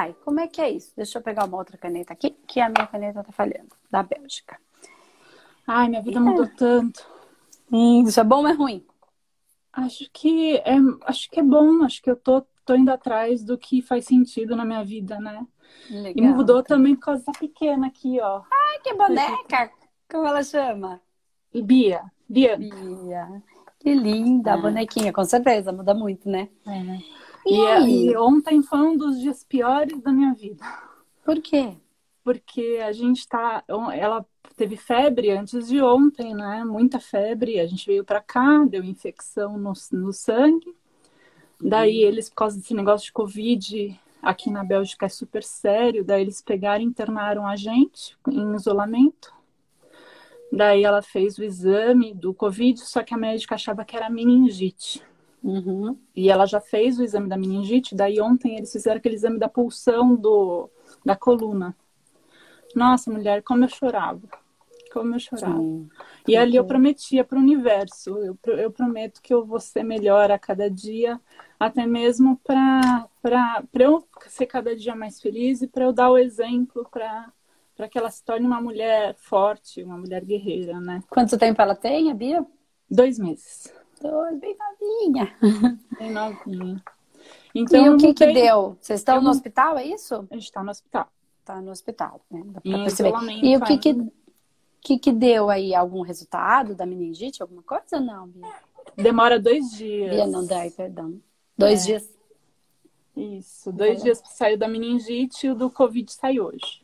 Dai, como é que é isso? Deixa eu pegar uma outra caneta aqui, que a minha caneta tá falhando, da Bélgica. Ai, minha vida mudou tanto. Hum, isso é bom ou é ruim? Acho que é, acho que é bom, acho que eu tô, tô indo atrás do que faz sentido na minha vida, né? Legal. E mudou também por causa da pequena aqui, ó. Ai, que boneca! Como ela chama? Bia. Bia. Bia. Que linda, a É. bonequinha, com certeza, muda muito, né? E, E aí? e ontem foi um dos dias piores da minha vida. Por quê? Porque a gente tá. Ela teve febre antes de ontem, né? Muita febre. A gente veio pra cá, deu infecção no, no sangue. Daí eles, por causa desse negócio de Covid, aqui na Bélgica é super sério. Daí eles pegaram e internaram a gente em isolamento. Daí ela fez o exame do Covid, só que a médica achava que era meningite. Uhum. E ela já fez o exame da meningite, daí ontem eles fizeram aquele exame da pulsão do, da coluna. Nossa, mulher, como eu chorava. Como eu chorava. Sim. E ali eu prometia para o universo, eu, eu prometo que eu vou ser melhor a cada dia, até mesmo para eu ser cada dia mais feliz e para eu dar o exemplo para que ela se torne uma mulher forte, uma mulher guerreira, né? Quanto tempo ela tem, a Bia? Dois meses. Dois, bem novinha. Bem novinha. e Então, o que que deu? Vocês estão eu no hospital, é isso? A gente está no hospital. Tá no hospital, né? Dá pra Em perceber. E o que que, que que deu aí? Algum resultado da meningite? Alguma coisa? Não, Bia. Demora dois dias. Bia não dá, perdão. Dois É. dias. Isso, dois dias saiu da meningite e o do Covid sai hoje.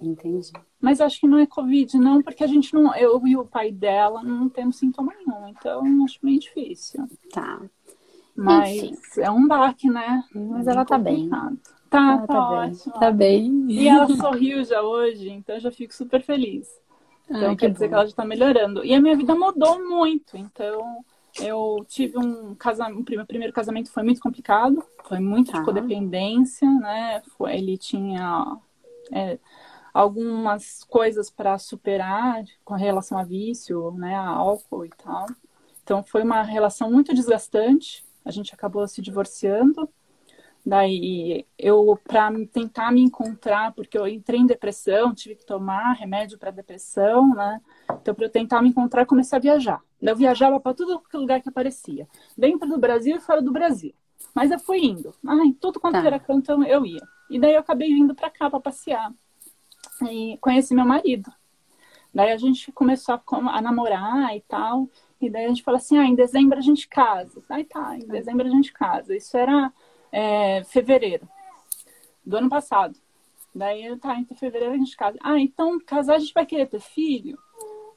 Entendi. Mas acho que não é Covid, não, porque a gente não. Eu e o pai dela não temos sintoma nenhum, então acho meio difícil. Tá. Mas Enfim. é um baque, né? Mas É ela tá bem. complicado. Tá, Ela tá, tá bem. ótimo. Tá bem. E ela sorriu já hoje, então eu já fico super feliz. Então Ai, quer que dizer bom. que ela já tá melhorando. E a minha vida mudou muito. Então eu tive um casamento, meu primeiro casamento foi muito complicado, foi muito Tá. de codependência, né? Foi, ele tinha é, algumas coisas para superar com relação a vício, né? A álcool e tal. Então foi uma relação muito desgastante. A gente acabou se divorciando. Daí eu, para tentar me encontrar, porque eu entrei em depressão, tive que tomar remédio para depressão, né? Então, para eu tentar me encontrar, comecei a viajar. Eu viajava para todo lugar que aparecia, dentro do Brasil e fora do Brasil. Mas eu fui indo. Ah, em tudo quanto Tá. era canto eu ia. E daí eu acabei vindo para cá para passear. E conheci meu marido. Daí a gente começou a, a namorar e tal. E daí a gente falou assim: ah, em dezembro a gente casa. Aí tá, em dezembro a gente casa. Isso era é, fevereiro do ano passado. Daí tá, entre fevereiro a gente casa. Ah, então casar a gente vai querer ter filho?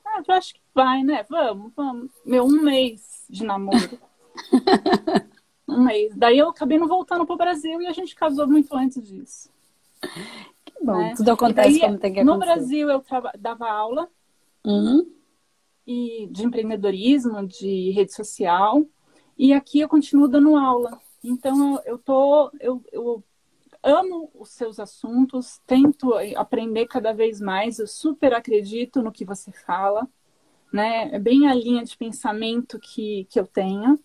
Ah, eu acho que vai, né? Vamos, vamos. Meu, um mês de namoro. um mês. Daí eu acabei não voltando pro Brasil e a gente casou muito antes disso. Bom. né? Tudo acontece daí, como tem que No acontecer. Brasil eu dava aula Uhum. e de empreendedorismo, de rede social. E aqui eu continuo dando aula. Então eu, eu tô, eu, eu amo os seus assuntos, tento aprender cada vez mais. Eu super acredito no que você fala, né? É bem a linha de pensamento que, que eu tenho.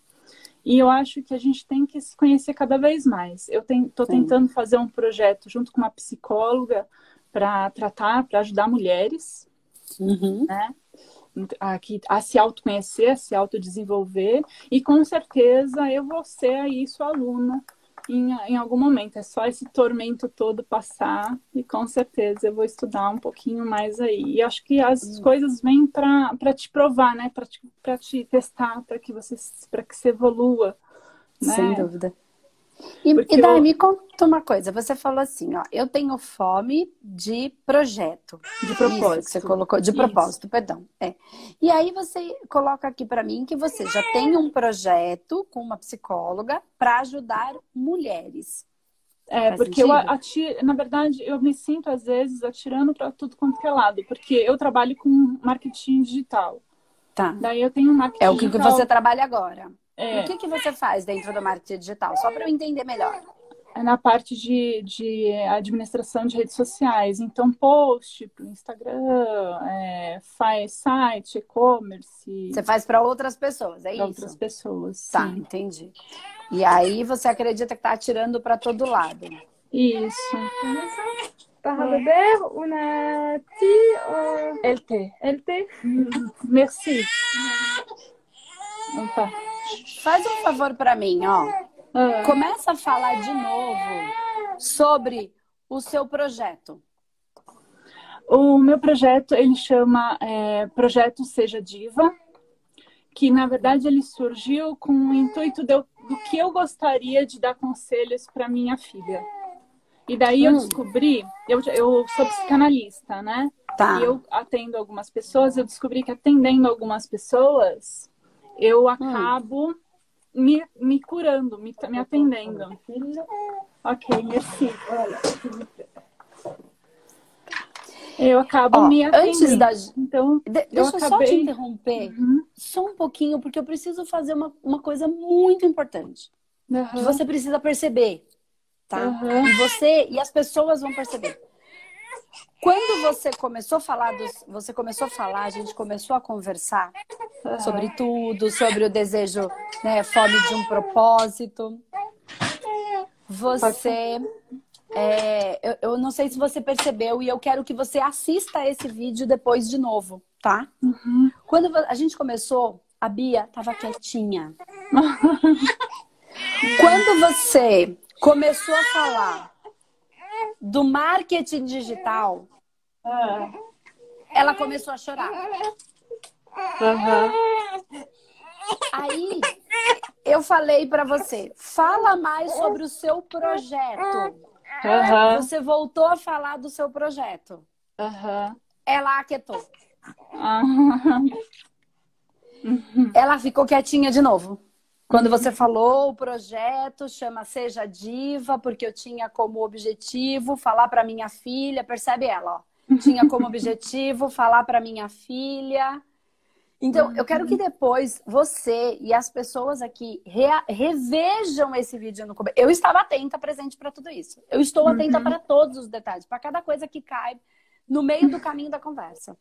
E eu acho que a gente tem que se conhecer cada vez mais. Eu estou tentando fazer um projeto junto com uma psicóloga para tratar, para ajudar mulheres Uhum. né? A, que- a se autoconhecer, a se autodesenvolver, e com certeza eu vou ser aí sua aluna em, em algum momento. É só esse tormento todo passar, e com certeza eu vou estudar um pouquinho mais aí. E acho que as coisas vêm para te provar, né? Para te, pra te testar, para que você para que você evolua. Né? Sem dúvida. E, e daí, eu- me conta uma coisa. Você falou assim, ó, eu tenho fome de projeto. De Isso propósito. que você colocou, de Isso. propósito, perdão. É. E aí você coloca aqui para mim que você já tem um projeto com uma psicóloga para ajudar mulheres. É, Faz porque eu sentido? atiro, na verdade, eu me sinto às vezes atirando para tudo quanto que é lado, porque eu trabalho com marketing digital. Tá. Daí eu tenho um marketing É o que, que digital. você trabalha agora. É, O que, que você faz dentro do marketing digital? Só para eu entender melhor. é na parte de, de administração de redes sociais. Então, post para o Instagram, é, faz site, e-commerce, Você faz para outras pessoas, é para outras isso? pessoas. Tá, sim. entendi. E aí você acredita que tá atirando para todo lado. Isso. Par Robert, una ti LT. LT? Merci. Opa. Faz um favor para mim, ó. Ah, Começa a falar de novo sobre o seu projeto. O meu projeto, ele chama é, Projeto Seja Diva, que na verdade ele surgiu com o intuito de eu- do que eu gostaria de dar conselhos para minha filha. E daí eu Hum. descobri, eu, eu sou psicanalista, né? Tá. E eu atendo algumas pessoas, eu descobri que atendendo algumas pessoas, eu acabo me, me curando, me, me atendendo. Ok, merci. Eu acabo Ó, me atendendo. antes da. Então, De- deixa eu só te acabei- interromper Uhum. só um pouquinho, porque eu preciso fazer uma, uma coisa muito importante. Que Aham. você precisa perceber, tá? Aham. E você e as pessoas vão perceber. Quando você começou a falar dos, você começou a falar, a gente começou a conversar sobre tudo, sobre o desejo, né, fome de um propósito. Você, é, eu, eu não sei se você percebeu e eu quero que você assista esse vídeo depois de novo, tá? Uhum. Quando a gente começou, a Bia tava quietinha. Quando você começou a falar do marketing digital, ela começou a chorar. Aham. Aí eu falei pra você, fala mais sobre o seu projeto. Aham. Você voltou a falar do seu projeto. Aham. Ela aquietou. Ah. Ela ficou quietinha de novo. Quando você falou o projeto chama Seja Diva, porque eu tinha como objetivo falar para minha filha, percebe ela, ó. Tinha como objetivo falar para minha filha. Então, eu quero que depois você e as pessoas aqui revejam esse vídeo no começo. Eu estava atenta, presente para tudo isso. Eu estou atenta para todos os detalhes, para cada coisa que cai no meio do caminho da conversa.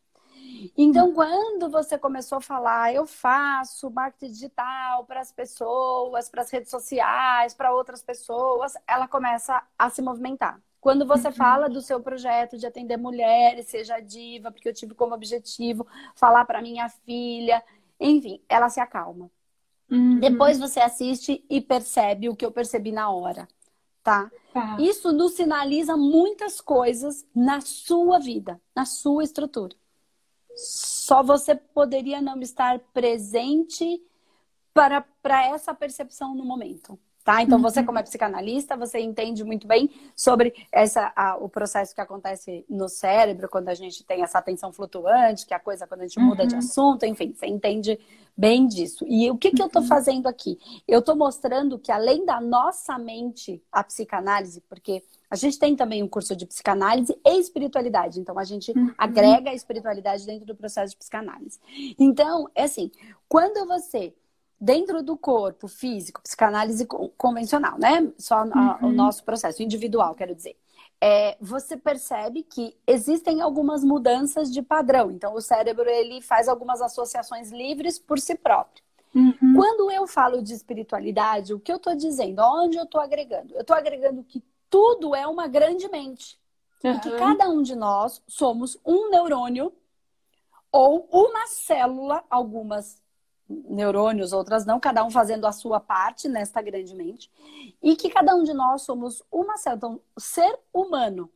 Então, quando você começou a falar, eu faço marketing digital para as pessoas, para as redes sociais, para outras pessoas, ela começa a se movimentar. Quando você fala do seu projeto de atender mulheres, seja diva, porque eu tive como objetivo falar para minha filha, enfim, ela se acalma. Uhum. Depois você assiste e percebe o que eu percebi na hora, tá? Tá. Isso nos sinaliza muitas coisas na sua vida, na sua estrutura. Só você poderia não estar presente para, para essa percepção no momento. Tá? Então, você, como é psicanalista, você entende muito bem sobre essa, a- o processo que acontece no cérebro quando a gente tem essa atenção flutuante, que é a coisa quando a gente muda de assunto, enfim, você entende bem disso. E o que, que eu estou fazendo aqui? Eu estou mostrando que além da nossa mente, a psicanálise, porque a gente tem também um curso de psicanálise e espiritualidade. Então, a gente agrega a espiritualidade dentro do processo de psicanálise. Então, é assim, quando você, dentro do corpo físico, psicanálise con- convencional, né? Só a- o nosso processo individual, quero dizer. É, você percebe que existem algumas mudanças de padrão. Então, o cérebro ele faz algumas associações livres por si próprio. Uhum. Quando eu falo de espiritualidade, o que eu estou dizendo? Onde eu estou agregando? Eu estou agregando que tudo é uma grande mente. E que cada um de nós somos um neurônio ou uma célula, algumas neurônios, outras não, cada um fazendo a sua parte nesta grande mente. E que cada um de nós somos uma célula. Então, ser humano,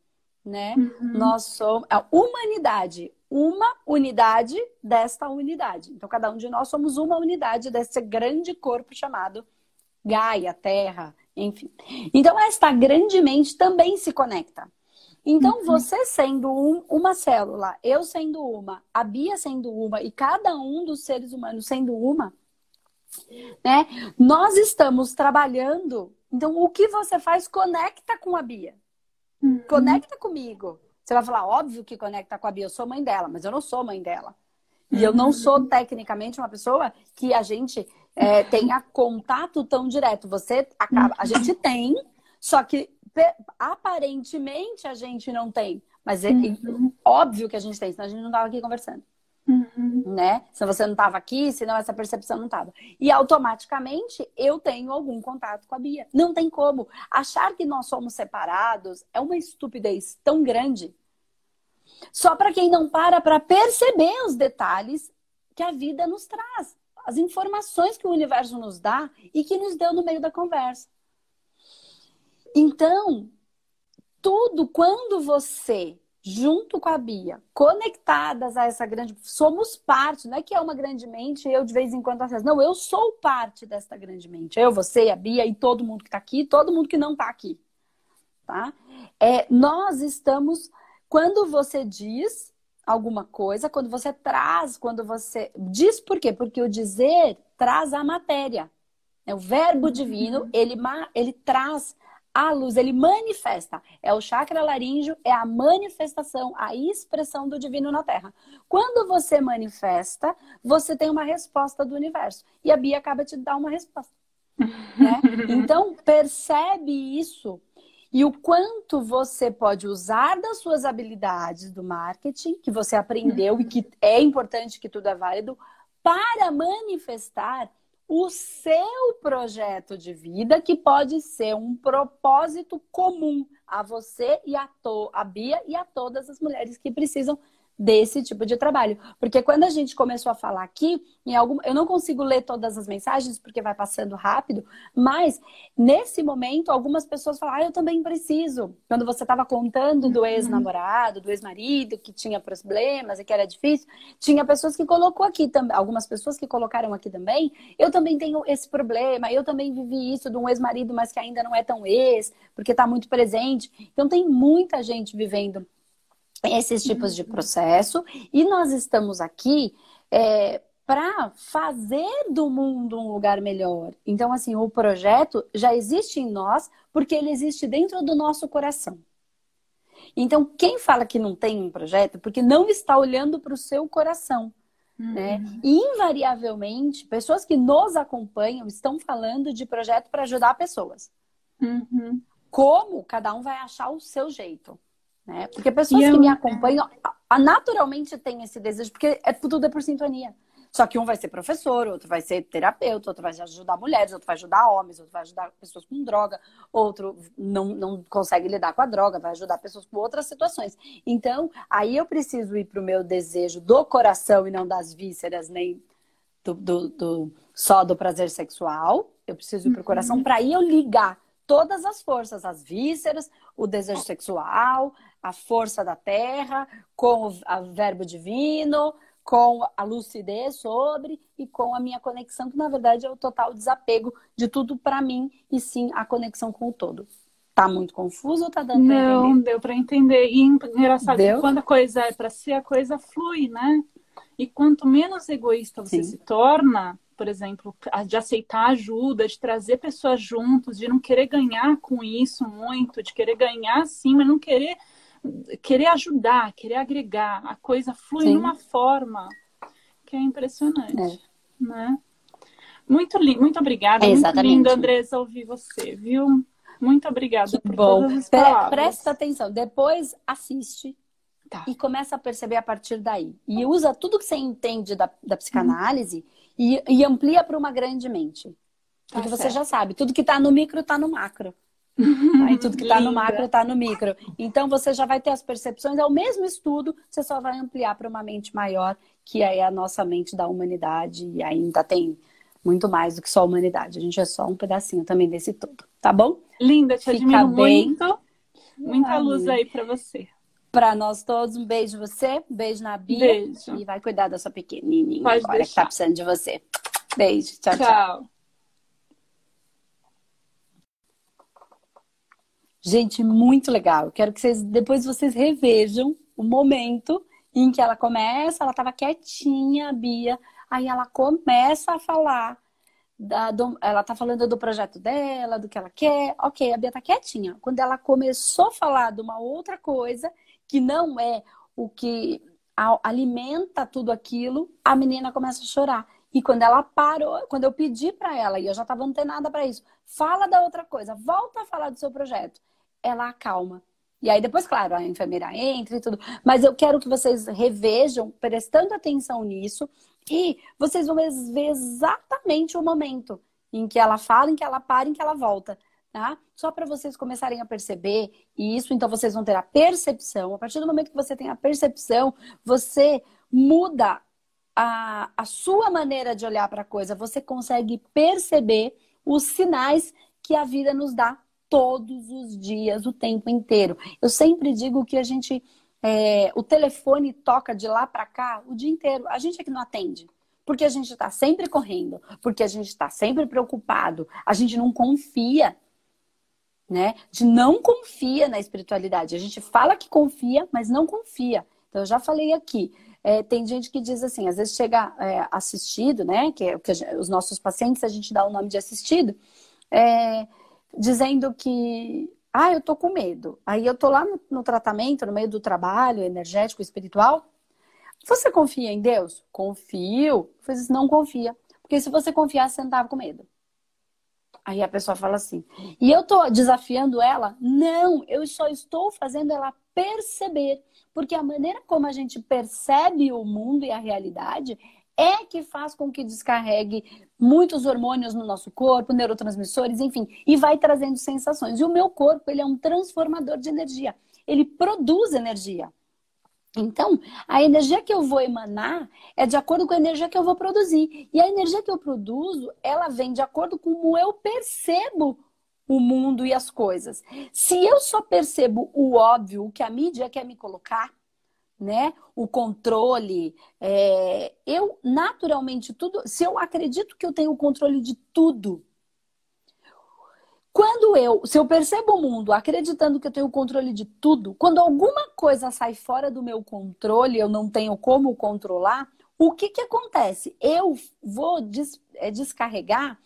né? Nós somos a humanidade, uma unidade desta unidade. Então, cada um de nós somos uma unidade desse grande corpo chamado Gaia, Terra, enfim. Então, esta grande mente também se conecta. Então, você sendo um- uma célula, eu sendo uma, a Bia sendo uma e cada um dos seres humanos sendo uma, né? Nós estamos trabalhando. Então, o que você faz conecta com a Bia. Conecta comigo. Você vai falar, óbvio que conecta com a Bia, eu sou mãe dela, mas eu não sou mãe dela. E eu não sou tecnicamente uma pessoa que a gente é, tenha contato tão direto. Você acaba, a gente tem, só que aparentemente a gente não tem. Mas é, é óbvio que a gente tem, senão a gente não estava aqui conversando. Uhum. né? Se você não estava aqui, senão essa percepção não estava. E automaticamente eu tenho algum contato com a Bia. Não tem como. Achar que nós somos separados é uma estupidez tão grande. Só para quem não para para perceber os detalhes que a vida nos traz, as informações que o universo nos dá e que nos deu no meio da conversa. Então, tudo quando você junto com a Bia, conectadas a essa grande. Somos parte, não é que é uma grande mente eu de vez em quando acesso. Não, eu sou parte dessa grande mente. Eu, você, a Bia e todo mundo que está aqui, todo mundo que não está aqui. Tá? É, nós estamos. Quando você diz alguma coisa, quando você traz, quando você. Diz por quê? Porque o dizer traz a matéria. É o verbo divino, uhum. ele, ele traz a luz, ele manifesta. É o chakra laríngeo, é a manifestação, a expressão do divino na Terra. Quando você manifesta, você tem uma resposta do universo. E a Bia acaba de dar uma resposta. Né? Então, percebe isso e o quanto você pode usar das suas habilidades do marketing, que você aprendeu e que é importante que tudo é válido, para manifestar o seu projeto de vida, que pode ser um propósito comum a você e a, to a Bia e a todas as mulheres que precisam desse tipo de trabalho. Porque quando a gente começou a falar aqui, em algum, eu não consigo ler todas as mensagens porque vai passando rápido, mas nesse momento algumas pessoas falaram: ah, eu também preciso. Quando você estava contando do uhum. ex-namorado, do ex-marido que tinha problemas e que era difícil, tinha pessoas que colocou aqui também, algumas pessoas que colocaram aqui também, eu também tenho esse problema, eu também vivi isso de um ex-marido, mas que ainda não é tão ex, porque está muito presente. Então tem muita gente vivendo esses tipos de processo e nós estamos aqui é, para fazer do mundo um lugar melhor. Então, assim, o projeto já existe em nós porque ele existe dentro do nosso coração. Então, quem fala que não tem um projeto, porque não está olhando para o seu coração. Uhum. Né? E, invariavelmente, pessoas que nos acompanham estão falando de projeto para ajudar pessoas. Uhum. Como cada um vai achar o seu jeito. Né? Porque pessoas eu... que me acompanham naturalmente têm esse desejo, porque é tudo é por sintonia. Só que um vai ser professor, outro vai ser terapeuta, outro vai ajudar mulheres, outro vai ajudar homens, outro vai ajudar pessoas com droga, outro não, não consegue lidar com a droga, vai ajudar pessoas com outras situações. Então, aí eu preciso ir para o meu desejo do coração e não das vísceras, nem do, do, do só do prazer sexual. Eu preciso ir para o coração uhum. para aí eu ligar todas as forças, as vísceras, o desejo sexual, a força da terra, com o verbo divino, com a lucidez sobre e com a minha conexão, que na verdade é o total desapego de tudo para mim e sim a conexão com o todo. Tá muito confuso ou tá dando Não, entender? deu para entender. E engraçado, deu? quando a coisa é para ser, a coisa flui, né? E quanto menos egoísta você sim. se torna, por exemplo, de aceitar ajuda, de trazer pessoas juntos, de não querer ganhar com isso muito, de querer ganhar sim, mas não querer querer ajudar, querer agregar. A coisa flui de uma forma que é impressionante, é. né? Muito lindo, muito obrigada. É, muito lindo, Andressa, ouvir você, viu? Muito obrigada que por bom. todas as palavras. Presta atenção, depois assiste tá. e começa a perceber a partir daí. E usa tudo que você entende da, da psicanálise e, e amplia para uma grande mente. Tá Porque tá você já sabe, tudo que está no micro está no macro. Aí tudo que está no macro está no micro. Então você já vai ter as percepções, é o mesmo estudo, você só vai ampliar para uma mente maior, que é a nossa mente da humanidade, e ainda tem muito mais do que só a humanidade. A gente é só um pedacinho também desse todo, tá bom? Linda, te Fica admiro bem. muito. Muita luz aí para você. Para nós todos, um beijo você, um beijo na Bia. Beijo. E vai cuidar da sua pequenininha Pode agora deixar. que tá precisando de você. Beijo, tchau, tchau. tchau. Gente, muito legal. Quero que vocês depois vocês revejam o momento em que ela começa, ela estava quietinha, a Bia, aí ela começa a falar da, do, ela tá falando do projeto dela, do que ela quer. Ok, a Bia tá quietinha. Quando ela começou a falar de uma outra coisa, que não é o que alimenta tudo aquilo, a menina começa a chorar. E quando ela parou, quando eu pedi para ela, e eu já estava antenada para isso, fala da outra coisa, volta a falar do seu projeto. Ela acalma. E aí depois, claro, a enfermeira entra e tudo. Mas eu quero que vocês revejam, prestando atenção nisso, e vocês vão ver exatamente o momento em que ela fala, em que ela para, em que ela volta. Tá? Só para vocês começarem a perceber isso, então vocês vão ter a percepção. A partir do momento que você tem a percepção, você muda a, a sua maneira de olhar para a coisa. Você consegue perceber os sinais que a vida nos dá todos os dias, o tempo inteiro. Eu sempre digo que a gente, é, o telefone toca de lá para cá o dia inteiro. A gente é que não atende. Porque a gente está sempre correndo, porque a gente está sempre preocupado, a gente não confia, né? Gente não confia na espiritualidade. A gente fala que confia, mas não confia. Então, eu já falei aqui. É, tem gente que diz assim, às vezes chega é, assistido, né? Que, é que os nossos pacientes a gente dá o nome de assistido. É, dizendo que, ah, eu tô com medo. Aí eu tô lá no, no tratamento, no meio do trabalho energético, espiritual. Você confia em Deus? Confio. Eu falei, não confia. Porque se você confiasse, você não tava com medo. Aí a pessoa fala assim, e eu tô desafiando ela? Não, eu só estou fazendo ela perceber. Porque a maneira como a gente percebe o mundo e a realidade é que faz com que descarregue muitos hormônios no nosso corpo, neurotransmissores, enfim, e vai trazendo sensações. E o meu corpo, ele é um transformador de energia. Ele produz energia. Então, a energia que eu vou emanar é de acordo com a energia que eu vou produzir. E a energia que eu produzo, ela vem de acordo com como eu percebo o mundo e as coisas. Se eu só percebo o óbvio, o que a mídia quer me colocar, né? O controle. É... Eu, naturalmente, tudo. Se eu acredito que eu tenho o controle de tudo, quando eu, se eu percebo o mundo acreditando que eu tenho o controle de tudo, quando alguma coisa sai fora do meu controle, eu não tenho como controlar, o que que acontece? Eu vou des, é, descarregar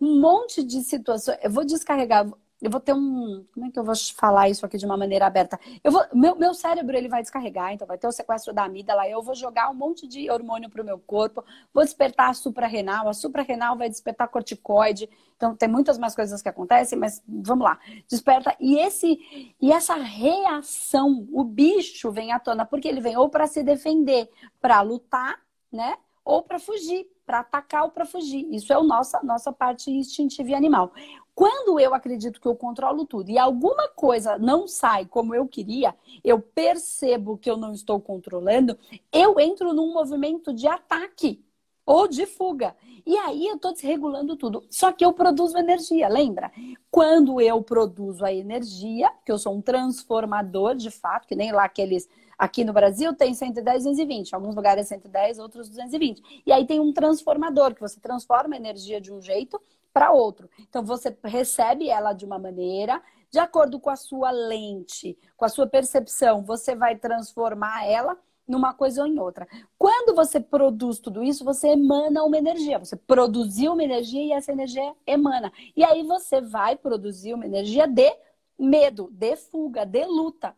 um monte de situações, eu vou descarregar eu vou ter um. Como é que eu vou falar isso aqui de uma maneira aberta? Eu vou, meu, meu cérebro ele vai descarregar, então vai ter o sequestro da amígdala, eu vou jogar um monte de hormônio para o meu corpo, vou despertar a suprarrenal, a suprarrenal vai despertar corticoide. Então tem muitas mais coisas que acontecem, mas vamos lá. Desperta e esse e essa reação, o bicho vem à tona porque ele vem ou para se defender, para lutar, né? Ou para fugir, para atacar ou para fugir. Isso é a nossa, nossa parte instintiva e animal. Quando eu acredito que eu controlo tudo e alguma coisa não sai como eu queria, eu percebo que eu não estou controlando, eu entro num movimento de ataque ou de fuga. E aí eu estou desregulando tudo. Só que eu produzo energia, lembra? Quando eu produzo a energia, que eu sou um transformador de fato, que nem lá aqueles. Aqui no Brasil tem 110, 220. Em alguns lugares é 110, outros 220. E aí tem um transformador, que você transforma a energia de um jeito para outro. Então você recebe ela de uma maneira, de acordo com a sua lente, com a sua percepção, você vai transformar ela numa coisa ou em outra. Quando você produz tudo isso, você emana uma energia. Você produziu uma energia e essa energia emana. E aí você vai produzir uma energia de medo, de fuga, de luta.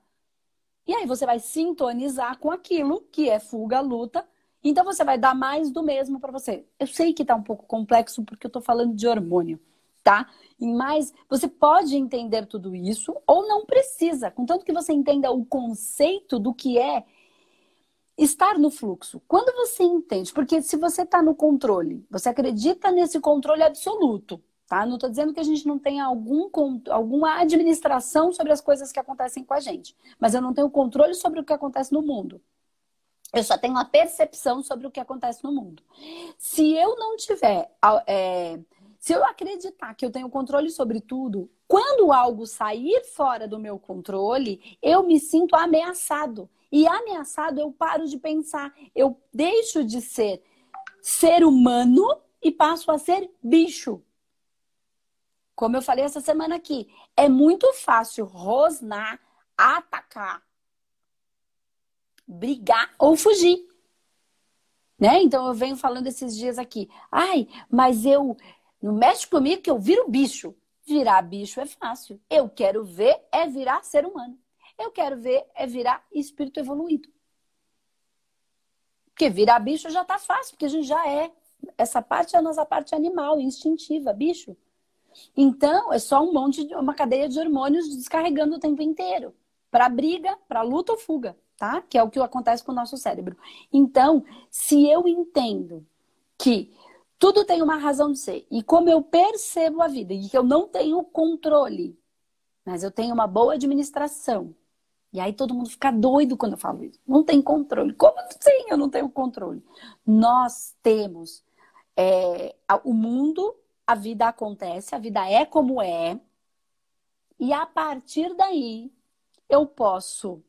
E aí você vai sintonizar com aquilo que é fuga, luta, então você vai dar mais do mesmo para você. Eu sei que está um pouco complexo porque eu estou falando de hormônio, tá? Mas você pode entender tudo isso ou não precisa, contanto que você entenda o conceito do que é estar no fluxo. Quando você entende, porque se você está no controle, você acredita nesse controle absoluto, tá? Não estou dizendo que a gente não tenha algum, alguma administração sobre as coisas que acontecem com a gente, mas eu não tenho controle sobre o que acontece no mundo. Eu só tenho uma percepção sobre o que acontece no mundo. Se eu não tiver. É, se eu acreditar que eu tenho controle sobre tudo, quando algo sair fora do meu controle, eu me sinto ameaçado. E ameaçado, eu paro de pensar. Eu deixo de ser ser humano e passo a ser bicho. Como eu falei essa semana aqui, é muito fácil rosnar, atacar, brigar ou fugir. Né? Então eu venho falando esses dias aqui. Ai, mas eu não mexe comigo que eu viro bicho. Virar bicho é fácil. Eu quero ver é virar ser humano. Eu quero ver é virar espírito evoluído. Porque virar bicho já tá fácil, porque a gente já é. Essa parte é a nossa parte animal, instintiva, bicho. Então, é só um monte de uma cadeia de hormônios descarregando o tempo inteiro. para briga, para luta ou fuga, tá? Que é o que acontece com o nosso cérebro. Então, se eu entendo que tudo tem uma razão de ser e como eu percebo a vida e que eu não tenho controle, mas eu tenho uma boa administração. E aí todo mundo fica doido quando eu falo isso. Não tem controle. Como assim eu não tenho controle? Nós temos é, o mundo, a vida acontece, a vida é como é. E a partir daí, eu posso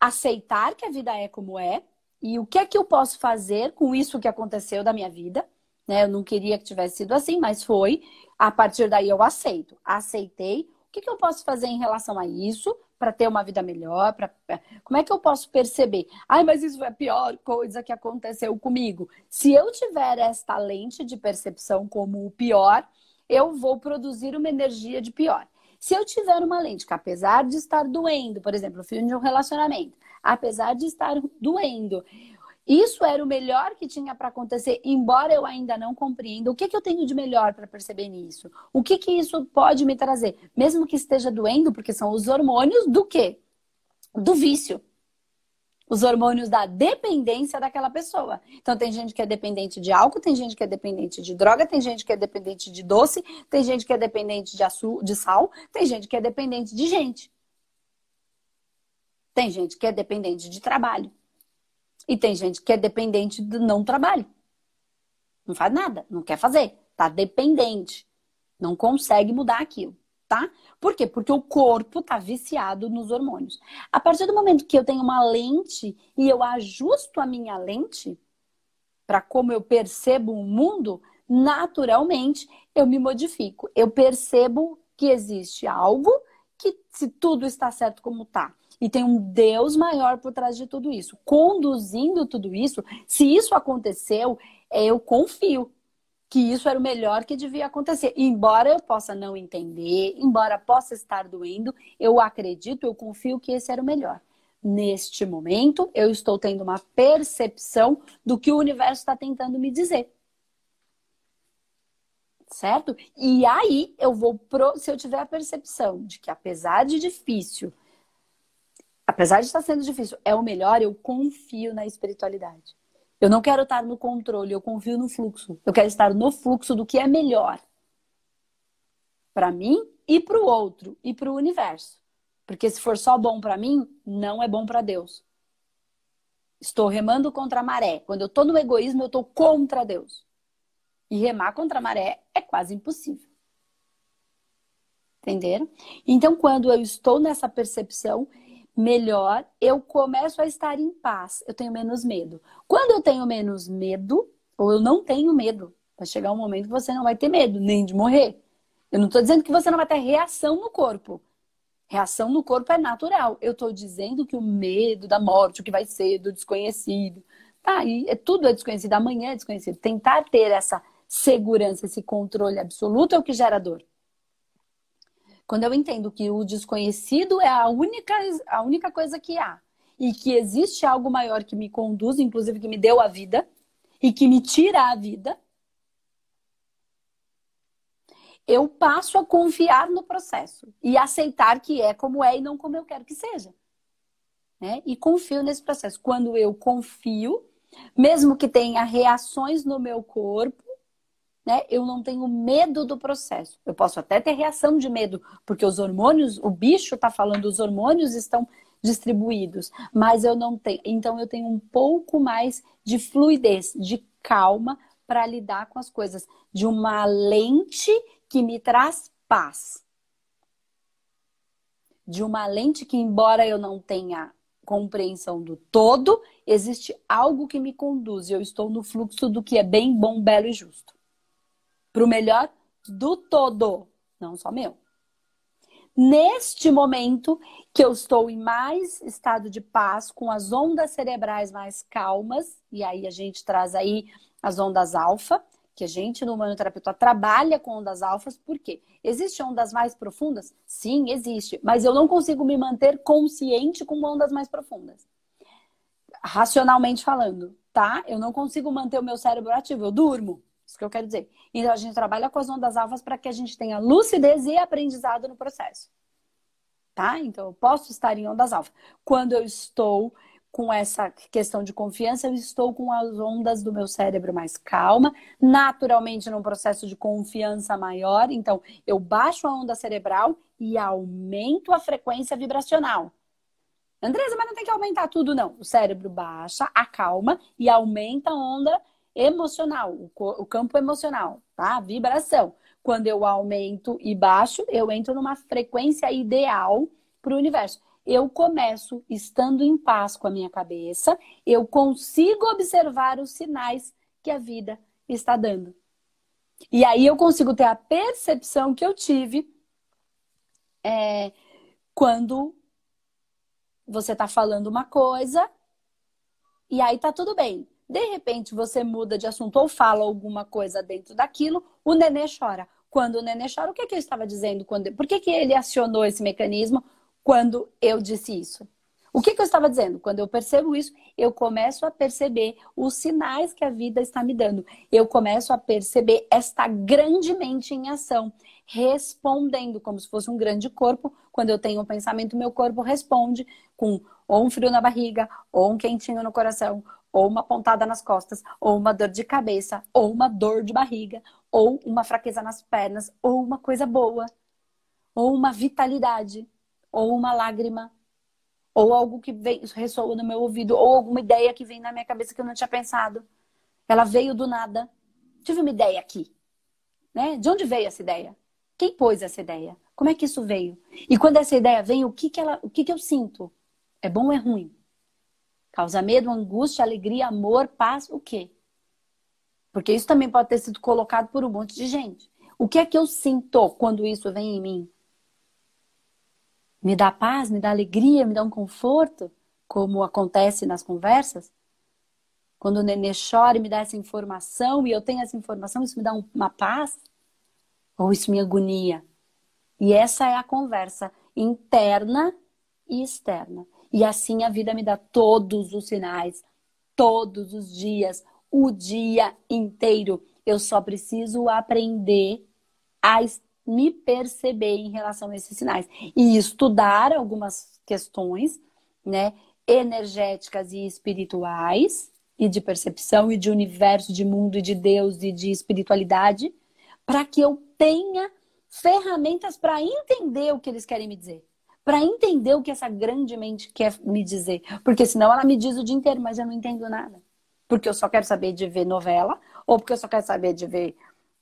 aceitar que a vida é como é e o que é que eu posso fazer com isso que aconteceu da minha vida. Né? Eu não queria que tivesse sido assim, mas foi. A partir daí eu aceito. Aceitei. O que, que eu posso fazer em relação a isso para ter uma vida melhor? Pra... Como é que eu posso perceber? Ai, mas isso é a pior coisa que aconteceu comigo. Se eu tiver esta lente de percepção como o pior, eu vou produzir uma energia de pior. Se eu tiver uma lente que, apesar de estar doendo, por exemplo, o fim de um relacionamento, apesar de estar doendo, isso era o melhor que tinha para acontecer, embora eu ainda não compreenda. O que, que eu tenho de melhor para perceber nisso? O que, que isso pode me trazer? Mesmo que esteja doendo, porque são os hormônios do quê? Do vício os hormônios da dependência daquela pessoa. Então, tem gente que é dependente de álcool, tem gente que é dependente de droga, tem gente que é dependente de doce, tem gente que é dependente de, açúcar, de sal, tem gente que é dependente de gente. Tem gente que é dependente de trabalho. E tem gente que é dependente do não trabalho. Não faz nada, não quer fazer. Tá dependente. Não consegue mudar aquilo tá? Por quê? Porque o corpo tá viciado nos hormônios. A partir do momento que eu tenho uma lente e eu ajusto a minha lente para como eu percebo o mundo, naturalmente eu me modifico. Eu percebo que existe algo que se tudo está certo como tá. E tem um Deus maior por trás de tudo isso, conduzindo tudo isso. Se isso aconteceu, eu confio que isso era o melhor que devia acontecer. embora eu possa não entender, embora possa estar doendo, eu acredito, eu confio que esse era o melhor. Neste momento, eu estou tendo uma percepção do que o universo está tentando me dizer. Certo? E aí eu vou, pro... se eu tiver a percepção de que apesar de difícil, apesar de estar sendo difícil, é o melhor, eu confio na espiritualidade. Eu não quero estar no controle, eu confio no fluxo. Eu quero estar no fluxo do que é melhor para mim e para o outro e para o universo. Porque se for só bom para mim, não é bom para Deus. Estou remando contra a maré. Quando eu estou no egoísmo, eu estou contra Deus. E remar contra a maré é quase impossível. Entenderam? Então, quando eu estou nessa percepção, melhor, eu começo a estar em paz, eu tenho menos medo. Quando eu tenho menos medo, ou eu não tenho medo, vai chegar um momento que você não vai ter medo, nem de morrer. Eu não estou dizendo que você não vai ter reação no corpo. Reação no corpo é natural. Eu estou dizendo que o medo da morte, o que vai ser, do desconhecido, tá aí, é, tudo é desconhecido, amanhã é desconhecido. Tentar ter essa segurança, esse controle absoluto é o que gera dor. Quando eu entendo que o desconhecido é a única, a única coisa que há e que existe algo maior que me conduz, inclusive que me deu a vida e que me tira a vida, eu passo a confiar no processo e aceitar que é como é e não como eu quero que seja. Né? E confio nesse processo. Quando eu confio, mesmo que tenha reações no meu corpo, né, eu não tenho medo do processo. Eu posso até ter reação de medo, porque os hormônios, o bicho está falando, os hormônios estão distribuídos, mas eu não tenho. Então eu tenho um pouco mais de fluidez, de calma para lidar com as coisas, de uma lente que me traz paz. De uma lente que, embora eu não tenha compreensão do todo, existe algo que me conduz. Eu estou no fluxo do que é bem, bom, belo e justo para o melhor do todo, não só meu. Neste momento que eu estou em mais estado de paz, com as ondas cerebrais mais calmas, e aí a gente traz aí as ondas alfa, que a gente no manoterapeuta trabalha com ondas alfas, por quê? Existem ondas mais profundas? Sim, existe, mas eu não consigo me manter consciente com ondas mais profundas. Racionalmente falando, tá? Eu não consigo manter o meu cérebro ativo, eu durmo. Isso que eu quero dizer. Então, a gente trabalha com as ondas alfas para que a gente tenha lucidez e aprendizado no processo. tá? Então eu posso estar em ondas alfa. Quando eu estou com essa questão de confiança, eu estou com as ondas do meu cérebro mais calma, naturalmente num processo de confiança maior, então eu baixo a onda cerebral e aumento a frequência vibracional. Andresa, mas não tem que aumentar tudo, não. O cérebro baixa, acalma e aumenta a onda emocional, o, campo emocional, tá? Vibração. Quando eu aumento e baixo, eu entro numa frequência ideal para o universo. Eu começo estando em paz com a minha cabeça, eu consigo observar os sinais que a vida está dando. E aí eu consigo ter a percepção que eu tive é, quando você está falando uma coisa e aí tá tudo bem. De repente você muda de assunto ou fala alguma coisa dentro daquilo, o nenê chora. Quando o nenê chora, o que, que eu estava dizendo? Quando... Por que, que ele acionou esse mecanismo quando eu disse isso? O que, que eu estava dizendo? Quando eu percebo isso, eu começo a perceber os sinais que a vida está me dando. Eu começo a perceber esta grande mente em ação, respondendo como se fosse um grande corpo. Quando eu tenho um pensamento, meu corpo responde com ou um frio na barriga, ou um quentinho no coração, ou uma pontada nas costas, ou uma dor de cabeça, ou uma dor de barriga, ou uma fraqueza nas pernas, ou uma coisa boa, ou uma vitalidade, ou uma lágrima, ou algo que vem, ressoa no meu ouvido, ou alguma ideia que vem na minha cabeça que eu não tinha pensado. Ela veio do nada. Tive uma ideia aqui. Né? De onde veio essa ideia? Quem pôs essa ideia? Como é que isso veio? E quando essa ideia vem, o que, que, ela, o que, que eu sinto? É bom ou é ruim? Causa medo, angústia, alegria, amor, paz, o quê? Porque isso também pode ter sido colocado por um monte de gente. O que é que eu sinto quando isso vem em mim? Me dá paz, me dá alegria, me dá um conforto, como acontece nas conversas? Quando o nenê chora e me dá essa informação e eu tenho essa informação, isso me dá uma paz? Ou isso me agonia? E essa é a conversa interna e externa. E assim a vida me dá todos os sinais, todos os dias, o dia inteiro. Eu só preciso aprender a me perceber em relação a esses sinais e estudar algumas questões, né, energéticas e espirituais e de percepção e de universo, de mundo e de Deus e de espiritualidade, para que eu tenha ferramentas para entender o que eles querem me dizer. Para entender o que essa grande mente quer me dizer. Porque senão ela me diz o dia inteiro, mas eu não entendo nada. Porque eu só quero saber de ver novela, ou porque eu só quero saber de ver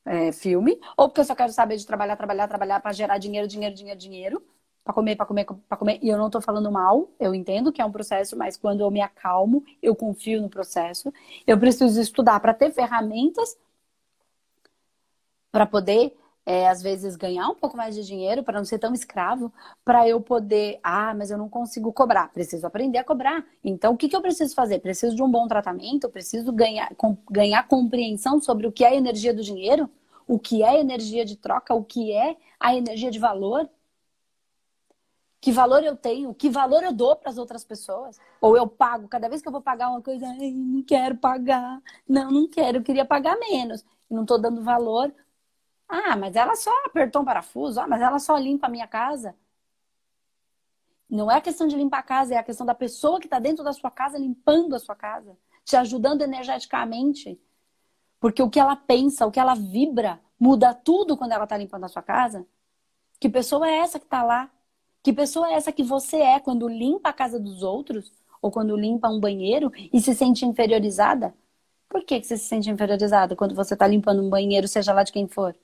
é, filme, ou porque eu só quero saber de trabalhar, trabalhar, trabalhar para gerar dinheiro, dinheiro, dinheiro, dinheiro, para comer, para comer, para comer. E eu não estou falando mal, eu entendo que é um processo, mas quando eu me acalmo, eu confio no processo. Eu preciso estudar para ter ferramentas para poder é, às vezes ganhar um pouco mais de dinheiro para não ser tão escravo, para eu poder, ah, mas eu não consigo cobrar, preciso aprender a cobrar. Então, o que, que eu preciso fazer? Preciso de um bom tratamento, preciso ganhar, com, ganhar compreensão sobre o que é a energia do dinheiro, o que é energia de troca, o que é a energia de valor. Que valor eu tenho? Que valor eu dou para as outras pessoas? Ou eu pago, cada vez que eu vou pagar uma coisa, não quero pagar. Não, não quero, eu queria pagar menos. Não estou dando valor ah, mas ela só apertou um parafuso. Ah, mas ela só limpa a minha casa. Não é a questão de limpar a casa, é a questão da pessoa que está dentro da sua casa limpando a sua casa, te ajudando energeticamente. Porque o que ela pensa, o que ela vibra, muda tudo quando ela está limpando a sua casa. Que pessoa é essa que está lá? Que pessoa é essa que você é quando limpa a casa dos outros? Ou quando limpa um banheiro e se sente inferiorizada? Por que, que você se sente inferiorizada quando você está limpando um banheiro, seja lá de quem for?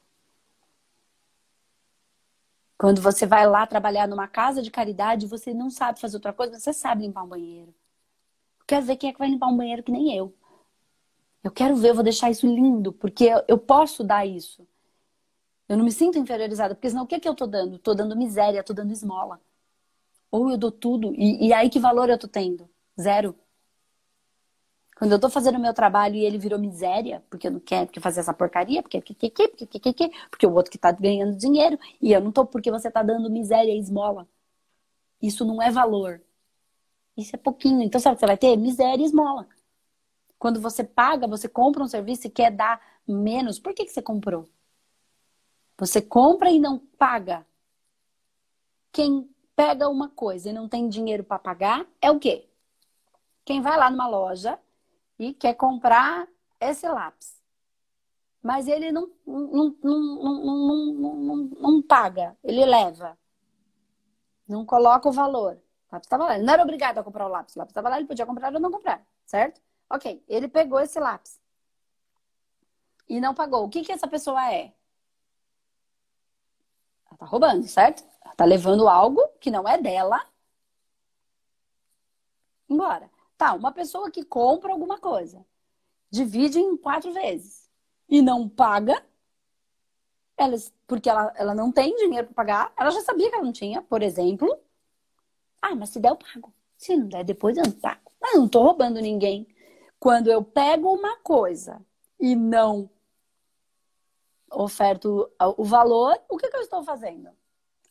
Quando você vai lá trabalhar numa casa de caridade, você não sabe fazer outra coisa, você sabe limpar um banheiro. Quero ver quem é que vai limpar um banheiro que nem eu. Eu quero ver, eu vou deixar isso lindo, porque eu, posso dar isso. Eu não me sinto inferiorizada, porque senão o que, é que eu tô dando? Tô dando miséria, tô dando esmola. Ou eu dou tudo, e, e aí que valor eu tô tendo? Zero. Quando eu tô fazendo o meu trabalho e ele virou miséria, porque eu não quero fazer essa porcaria, porque porque, porque, porque, porque, porque o outro que tá ganhando dinheiro, e eu não tô porque você tá dando miséria e esmola. Isso não é valor. Isso é pouquinho. Então, sabe o que você vai ter? Miséria e esmola. Quando você paga, você compra um serviço e quer dar menos, por que, que você comprou? Você compra e não paga. Quem pega uma coisa e não tem dinheiro para pagar, é o quê? Quem vai lá numa loja e quer comprar esse lápis. Mas ele não, não, não, não, não, paga, ele leva. Não coloca o valor. O lápis estava lá. Ele não era obrigado a comprar o lápis. O lápis estava lá, ele podia comprar ou não comprar, certo? Ok, ele pegou esse lápis e não pagou. O que, que essa pessoa é? Ela tá roubando, certo? Ela tá levando algo que não é dela embora. Tá, uma pessoa que compra alguma coisa, divide em quatro vezes e não paga, ela, porque ela, ela não tem dinheiro para pagar, ela já sabia que ela não tinha, por exemplo. Ah, mas se der, eu pago. Se não der, depois eu não pago. Mas eu não tô roubando ninguém. Quando eu pego uma coisa e não oferto o valor, o que, que eu estou fazendo?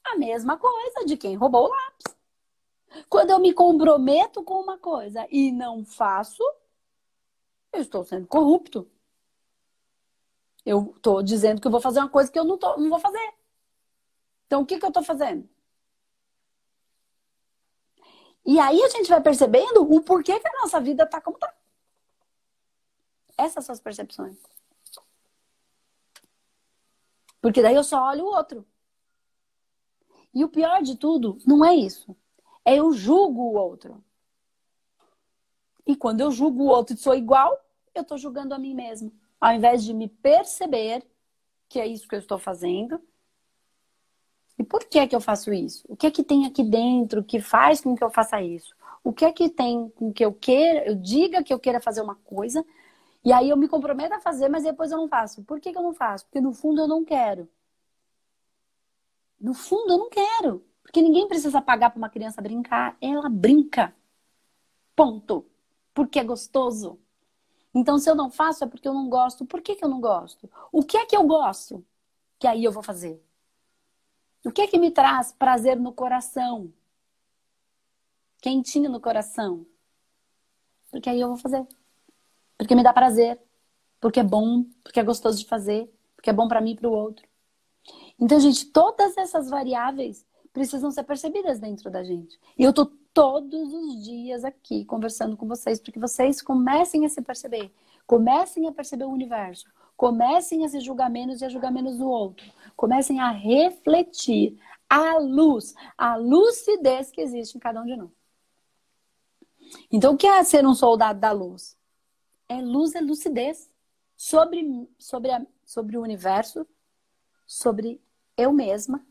A mesma coisa de quem roubou o lápis. Quando eu me comprometo com uma coisa e não faço, eu estou sendo corrupto. Eu estou dizendo que eu vou fazer uma coisa que eu não, tô, não vou fazer. Então, o que, que eu estou fazendo? E aí a gente vai percebendo o porquê que a nossa vida está como está. Essas são as percepções. Porque daí eu só olho o outro. E o pior de tudo não é isso. É eu julgo o outro. E quando eu julgo o outro e sou igual, eu estou julgando a mim mesma. Ao invés de me perceber que é isso que eu estou fazendo. E por que é que eu faço isso? O que é que tem aqui dentro que faz com que eu faça isso? O que é que tem com que eu queira, eu diga que eu queira fazer uma coisa, e aí eu me comprometo a fazer, mas depois eu não faço. Por que, que eu não faço? Porque no fundo eu não quero. No fundo eu não quero. Porque ninguém precisa pagar para uma criança brincar. Ela brinca. Ponto. Porque é gostoso. Então, se eu não faço, é porque eu não gosto. Por que, que eu não gosto? O que é que eu gosto? Que aí eu vou fazer. O que é que me traz prazer no coração? Quentinho no coração? Porque aí eu vou fazer porque me dá prazer, porque é bom, porque é gostoso de fazer, porque é bom para mim e para o outro. Então, gente, todas essas variáveis precisam ser percebidas dentro da gente. E eu tô todos os dias aqui conversando com vocês para que vocês comecem a se perceber, comecem a perceber o universo, comecem a se julgar menos e a julgar menos o outro, comecem a refletir a luz, a lucidez que existe em cada um de nós. Então, o que é ser um soldado da luz? é luz, é lucidez sobre, sobre, a, sobre o universo, sobre eu mesma,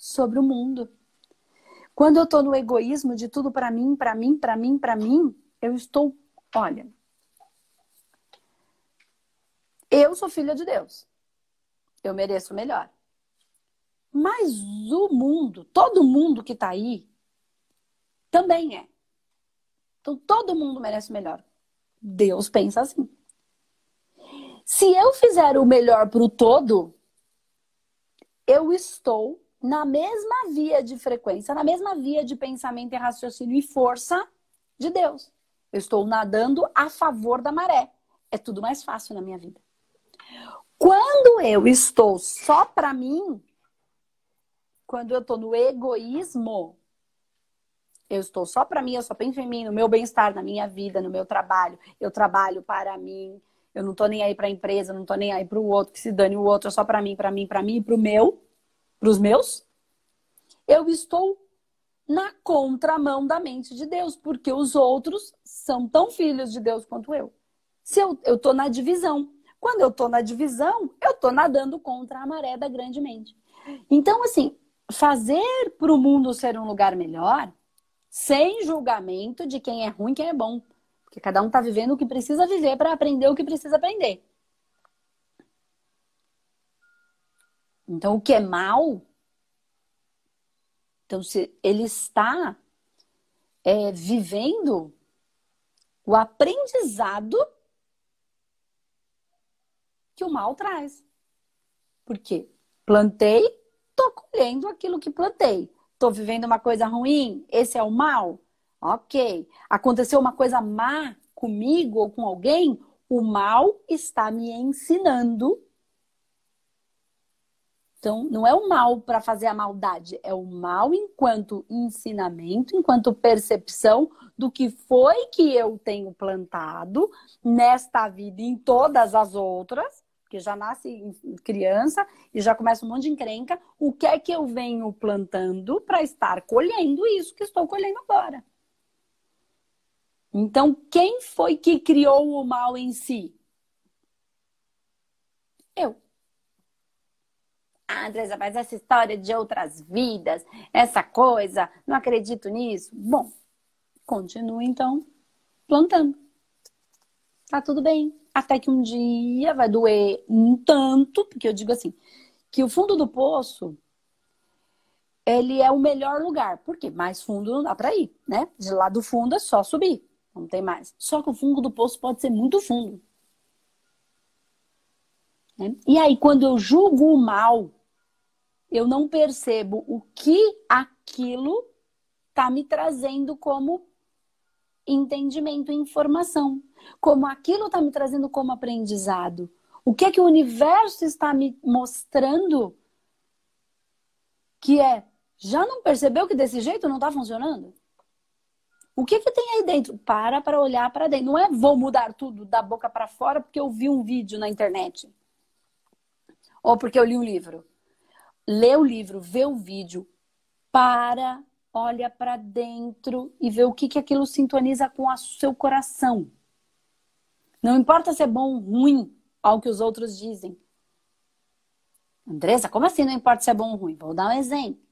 sobre o mundo. Quando eu estou no egoísmo de tudo para mim, para mim, para mim, para mim, eu estou, olha, eu sou filha de Deus. Eu mereço melhor. Mas o mundo, todo mundo que está aí, também é. Então todo mundo merece melhor. Deus pensa assim. Se eu fizer o melhor para o todo, eu estou na mesma via de frequência, na mesma via de pensamento e raciocínio e força de Deus. Eu estou nadando a favor da maré. É tudo mais fácil na minha vida. Quando eu estou só para mim, quando eu estou no egoísmo, eu estou só para mim, eu só penso em mim, no meu bem-estar, na minha vida, no meu trabalho. Eu trabalho para mim. Eu não estou nem aí para a empresa, não estou nem aí para o outro, que se dane o outro, é só para mim, para mim, para mim e para o meu, para os meus. Eu estou na contramão da mente de Deus, porque os outros são tão filhos de Deus quanto eu. Se eu estou na divisão. Quando eu estou na divisão, eu estou nadando contra a maré da grande mente. Então, assim, fazer para o mundo ser um lugar melhor sem julgamento de quem é ruim e quem é bom. Porque cada um está vivendo o que precisa viver para aprender o que precisa aprender. Então, o que é mal, então, se ele está é, vivendo o aprendizado que o mal traz. Porque plantei, estou colhendo aquilo que plantei. Estou vivendo uma coisa ruim? Esse é o mal? Ok. Aconteceu uma coisa má comigo ou com alguém? O mal está me ensinando Então, não é o mal para fazer a maldade, é o mal enquanto ensinamento, enquanto percepção do que foi que eu tenho plantado nesta vida e em todas as outras, que já nasce criança e já começa um monte de encrenca, o que é que eu venho plantando para estar colhendo isso que estou colhendo agora? Então, quem foi que criou o mal em si? Eu. Ah, Andresa, mas essa história de outras vidas, essa coisa, não acredito nisso. Bom, continue então plantando. Tá tudo bem. Até que um dia vai doer um tanto, porque eu digo assim, que o fundo do poço ele é o melhor lugar. Porque mais fundo não dá para ir, né? De lá do fundo é só subir, não tem mais. Só que o fundo do poço pode ser muito fundo. Né? E aí, quando eu julgo o mal, eu não percebo o que aquilo está me trazendo como entendimento e informação. Como aquilo está me trazendo como aprendizado. O que é que o universo está me mostrando que é já não percebeu que desse jeito não está funcionando? O que que tem aí dentro? Para para olhar para dentro. Não é vou mudar tudo da boca para fora porque eu vi um vídeo na internet. Ou porque eu li um livro lê o livro, vê o vídeo, para, olha para dentro e vê o que, que aquilo sintoniza com o seu coração. Não importa se é bom ou ruim ao que os outros dizem. Andressa, como assim não importa se é bom ou ruim? Vou dar um exemplo.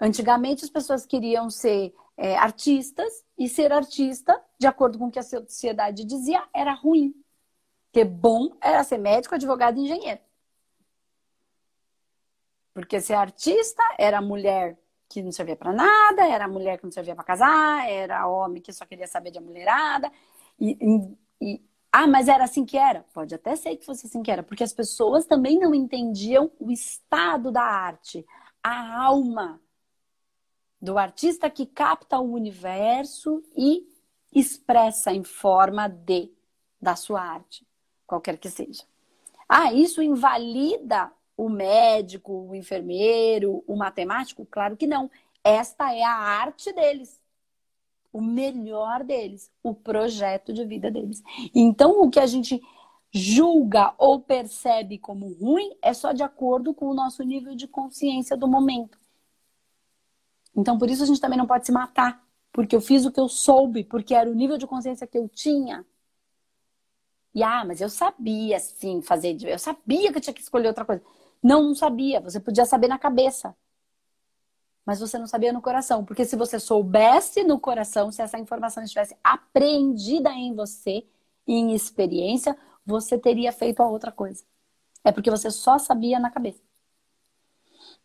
Antigamente as pessoas queriam ser é, artistas e ser artista, de acordo com o que a sociedade dizia, era ruim. Porque bom era ser médico, advogado e engenheiro. Porque ser artista era mulher que não servia para nada, era mulher que não servia para casar, era homem que só queria saber de mulherada. E, e, ah, mas era assim que era? Pode até ser que fosse assim que era, porque as pessoas também não entendiam o estado da arte, a alma do artista que capta o universo e expressa em forma de da sua arte, qualquer que seja. Ah, isso invalida o médico, o enfermeiro, o matemático? Claro que não. Esta é a arte deles. O melhor deles, o projeto de vida deles. Então, o que a gente julga ou percebe como ruim é só de acordo com o nosso nível de consciência do momento. Então, por isso a gente também não pode se matar, porque eu fiz o que eu soube, porque era o nível de consciência que eu tinha. E ah, mas eu sabia sim fazer, eu sabia que eu tinha que escolher outra coisa. Não, não sabia. Você podia saber na cabeça. Mas você não sabia no coração. Porque se você soubesse no coração, se essa informação estivesse apreendida em você, em experiência, você teria feito a outra coisa. É porque você só sabia na cabeça.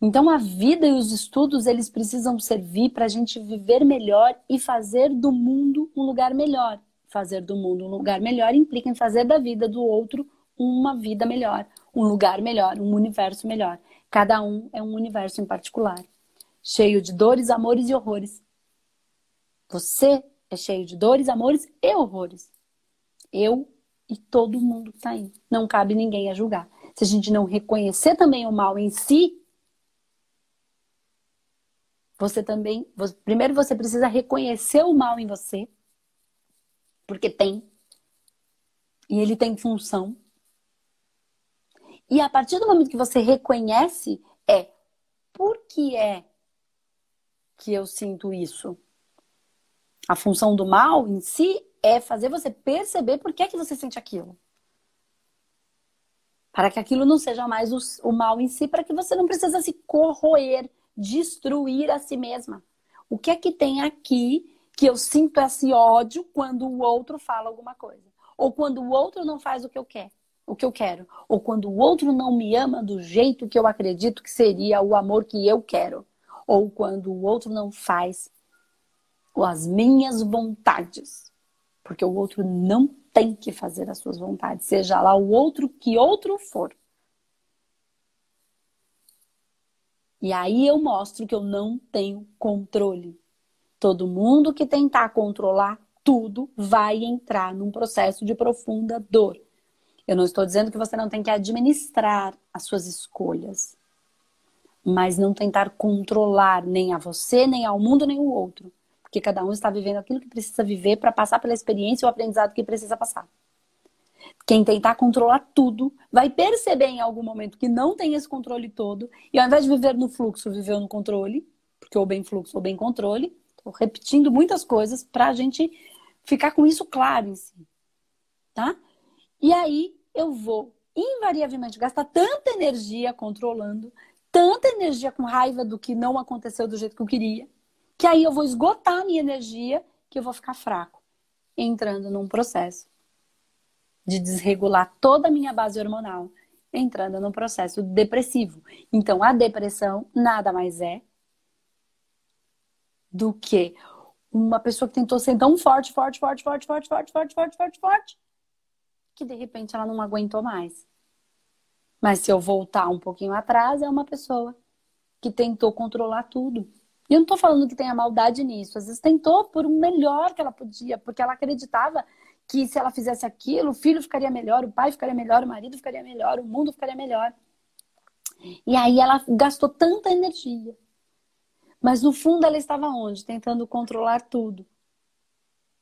Então a vida e os estudos eles precisam servir para a gente viver melhor e fazer do mundo um lugar melhor. Fazer do mundo um lugar melhor implica em fazer da vida do outro uma vida melhor, um lugar melhor, um universo melhor. Cada um é um universo em particular, cheio de dores, amores e horrores. Você é cheio de dores, amores e horrores. Eu e todo mundo que está aí. Não cabe ninguém a julgar. Se a gente não reconhecer também o mal em si, você também. Você, primeiro você precisa reconhecer o mal em você, porque tem. E ele tem função. E a partir do momento que você reconhece, é por que é que eu sinto isso? A função do mal em si é fazer você perceber por que é que você sente aquilo. Para que aquilo não seja mais o, o mal em si, para que você não precisa se corroer, destruir a si mesma. O que é que tem aqui que eu sinto esse ódio quando o outro fala alguma coisa? Ou quando o outro não faz o que eu quero? O que eu quero, ou quando o outro não me ama do jeito que eu acredito que seria o amor que eu quero, ou quando o outro não faz as minhas vontades, porque o outro não tem que fazer as suas vontades, seja lá o outro que outro for. E aí eu mostro que eu não tenho controle. Todo mundo que tentar controlar tudo vai entrar num processo de profunda dor. Eu não estou dizendo que você não tem que administrar as suas escolhas. mas não tentar controlar nem a você, nem ao mundo, nem o outro. Porque cada um está vivendo aquilo que precisa viver para passar pela experiência e o aprendizado que precisa passar. Quem tentar controlar tudo vai perceber em algum momento que não tem esse controle todo, e ao invés de viver no fluxo, viveu no controle, porque ou bem fluxo ou bem controle. Estou repetindo muitas coisas para a gente ficar com isso claro em si. Tá? E aí eu vou invariavelmente gastar tanta energia controlando, tanta energia com raiva do que não aconteceu do jeito que eu queria, que aí eu vou esgotar a minha energia, que eu vou ficar fraco, entrando num processo de desregular toda a minha base hormonal, entrando num processo depressivo. Então, a depressão nada mais é do que uma pessoa que tentou ser tão forte, forte, forte, forte, forte, forte, forte, forte, forte, forte, que de repente ela não aguentou mais. Mas se eu voltar um pouquinho atrás, é uma pessoa que tentou controlar tudo. E eu não estou falando que tenha maldade nisso. Às vezes tentou por o melhor que ela podia, porque ela acreditava que se ela fizesse aquilo, o filho ficaria melhor, o pai ficaria melhor, o marido ficaria melhor, o mundo ficaria melhor. E aí ela gastou tanta energia. Mas no fundo ela estava onde? Tentando controlar tudo.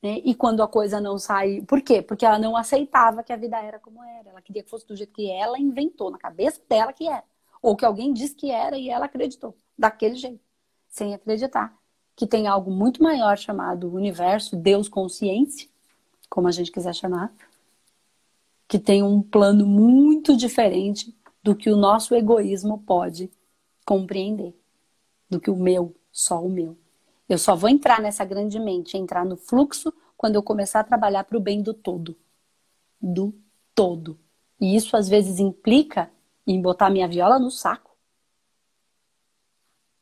Né? E quando a coisa não saiu. Por quê? Porque ela não aceitava que a vida era como era. Ela queria que fosse do jeito que ela inventou, na cabeça dela que era. Ou que alguém disse que era e ela acreditou. Daquele jeito. Sem acreditar que tem algo muito maior chamado universo, Deus consciência, como a gente quiser chamar, que tem um plano muito diferente do que o nosso egoísmo pode compreender, do que o meu, só o meu. Eu só vou entrar nessa grande mente, entrar no fluxo, quando eu começar a trabalhar para o bem do todo. Do todo. E isso às vezes implica em botar minha viola no saco.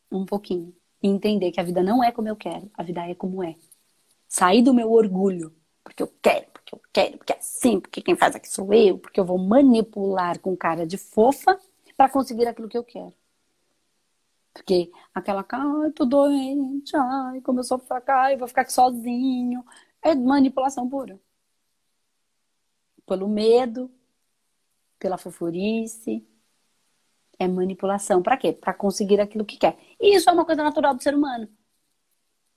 Um pouquinho. E entender que a vida não é como eu quero, a vida é como é. Sair do meu orgulho, porque eu quero, porque eu quero, porque é assim, porque quem faz aqui sou eu, porque eu vou manipular com cara de fofa para conseguir aquilo que eu quero. Porque aquela, ai, tô doente, ai, como eu sou fraca, ai, vou ficar aqui sozinho. É manipulação pura. Pelo medo, pela fofurice. É manipulação. Para quê? Para conseguir aquilo que quer. E isso é uma coisa natural do ser humano.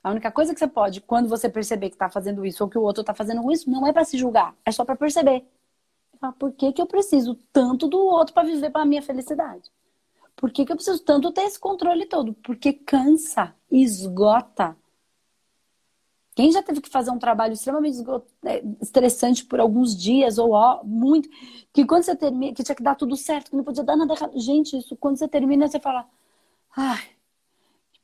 A única coisa que você pode, quando você perceber que está fazendo isso ou que o outro está fazendo isso, não é para se julgar, é só para perceber. Por que, que eu preciso tanto do outro para viver para minha felicidade? Por que, que eu preciso tanto ter esse controle todo? Porque cansa, esgota. Quem já teve que fazer um trabalho extremamente é, estressante por alguns dias ou ó, muito, que quando você termina, que tinha que dar tudo certo, que não podia dar nada errado. Gente, isso quando você termina, você fala, ai,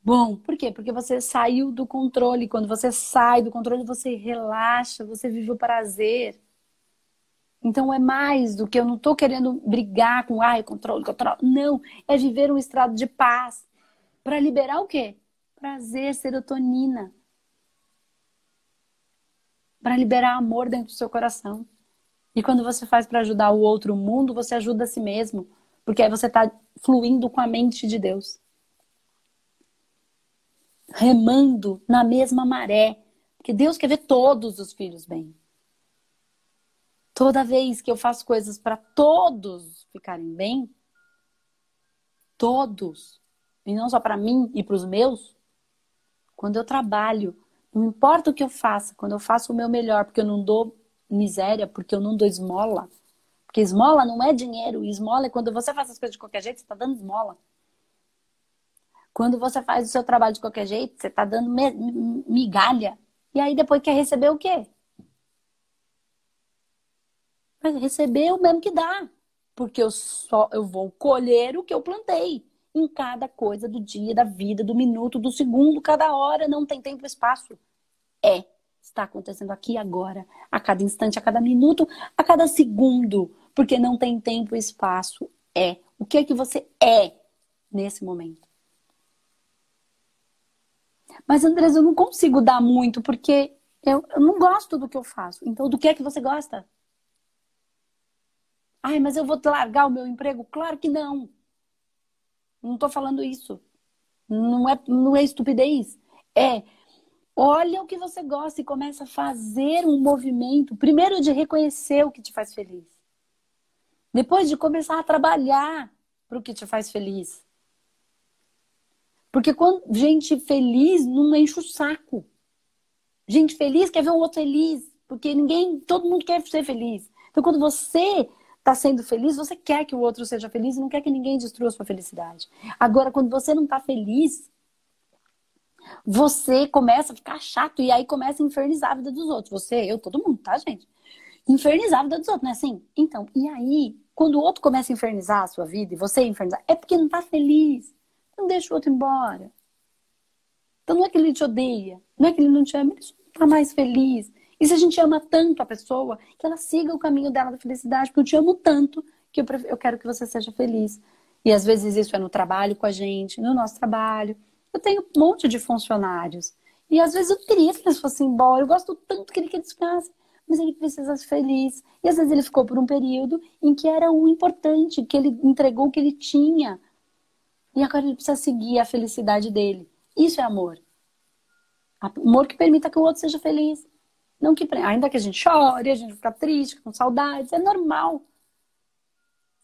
bom. Por quê? Porque você saiu do controle. Quando você sai do controle, você relaxa, você vive o prazer. Então é mais do que eu não estou querendo brigar com ai, controle, controle. Não, é viver um estado de paz para liberar o quê? Prazer, serotonina. Para liberar amor dentro do seu coração. E quando você faz para ajudar o outro mundo, você ajuda a si mesmo, porque aí você está fluindo com a mente de Deus. Remando na mesma maré, porque Deus quer ver todos os filhos bem. Toda vez que eu faço coisas para todos ficarem bem, todos, e não só para mim e para os meus, quando eu trabalho, não importa o que eu faça, quando eu faço o meu melhor, porque eu não dou miséria, porque eu não dou esmola. Porque esmola não é dinheiro, esmola é quando você faz as coisas de qualquer jeito, você está dando esmola. Quando você faz o seu trabalho de qualquer jeito, você está dando migalha. E aí depois quer receber o quê? Receber o mesmo que dá. Porque eu só eu vou colher o que eu plantei em cada coisa do dia, da vida, do minuto, do segundo, cada hora, não tem tempo e espaço. É, está acontecendo aqui agora, a cada instante, a cada minuto, a cada segundo, porque não tem tempo e espaço. É. O que é que você é nesse momento? Mas, Andrés, eu não consigo dar muito porque eu, eu não gosto do que eu faço. Então, do que é que você gosta? Ai, mas eu vou largar o meu emprego? Claro que não. Não estou falando isso. Não é, não é estupidez. É, olha o que você gosta e começa a fazer um movimento. Primeiro de reconhecer o que te faz feliz. Depois de começar a trabalhar para o que te faz feliz. Porque quando gente feliz não enche o saco. Gente feliz quer ver o outro feliz, porque ninguém, todo mundo quer ser feliz. Então quando você está sendo feliz, você quer que o outro seja feliz e não quer que ninguém destrua sua felicidade. Agora, quando você não está feliz, você começa a ficar chato e aí começa a infernizar a vida dos outros. Você, eu, todo mundo, tá, gente? Infernizar a vida dos outros, não é assim? Então, e aí, quando o outro começa a infernizar a sua vida e você infernizar, é porque não tá feliz. Não deixa o outro embora. Então não é que ele te odeia, não é que ele não te ama, ele só tá mais feliz. E se a gente ama tanto a pessoa, que ela siga o caminho dela da felicidade, porque eu te amo tanto que eu, eu quero que você seja feliz. E às vezes isso é no trabalho com a gente, no nosso trabalho. Eu tenho um monte de funcionários. E às vezes eu queria que eles fossem embora. Eu gosto tanto que ele que eles. Mas ele precisa ser feliz. E às vezes ele ficou por um período em que era o importante, que ele entregou o que ele tinha. E agora ele precisa seguir a felicidade dele. Isso é amor. Amor que permita que o outro seja feliz. Não que, ainda que a gente chore, a gente fica triste, com saudades, é normal.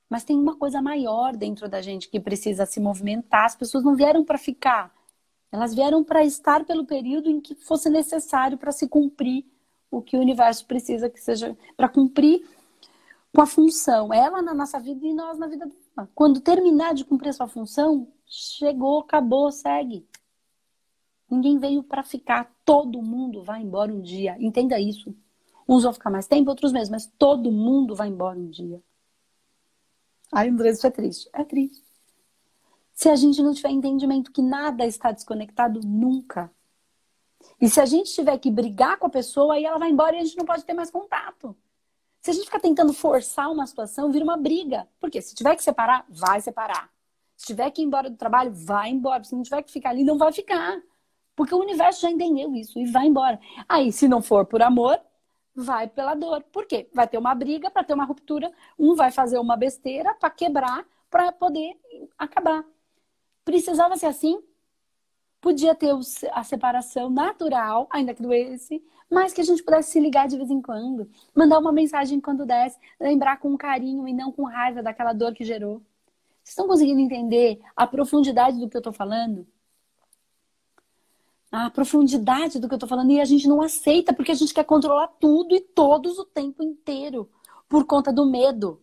Mas tem uma coisa maior dentro da gente que precisa se movimentar. As pessoas não vieram para ficar. Elas vieram para estar pelo período em que fosse necessário para se cumprir o que o universo precisa que seja para cumprir com a função. Ela na nossa vida e nós na vida dela. Quando terminar de cumprir a sua função, chegou, acabou, segue. Ninguém veio para ficar. Todo mundo vai embora um dia. Entenda isso. Uns vão ficar mais tempo, outros menos, mas todo mundo vai embora um dia. Ai, André, isso é triste. É triste. Se a gente não tiver entendimento que nada está desconectado nunca. E se a gente tiver que brigar com a pessoa, aí ela vai embora e a gente não pode ter mais contato. Se a gente ficar tentando forçar uma situação, vira uma briga. Porque se tiver que separar, vai separar. Se tiver que ir embora do trabalho, vai embora. Se não tiver que ficar ali, não vai ficar. Porque o universo já entendeu isso e vai embora. Aí, se não for por amor, vai pela dor. Por quê? Vai ter uma briga para ter uma ruptura, um vai fazer uma besteira para quebrar, para poder acabar. Precisava ser assim? Podia ter a separação natural, ainda que doesse, mas que a gente pudesse se ligar de vez em quando, mandar uma mensagem quando desse, lembrar com carinho e não com raiva daquela dor que gerou. Vocês estão conseguindo entender a profundidade do que eu estou falando? A profundidade do que eu estou falando e a gente não aceita porque a gente quer controlar tudo e todos o tempo inteiro por conta do medo,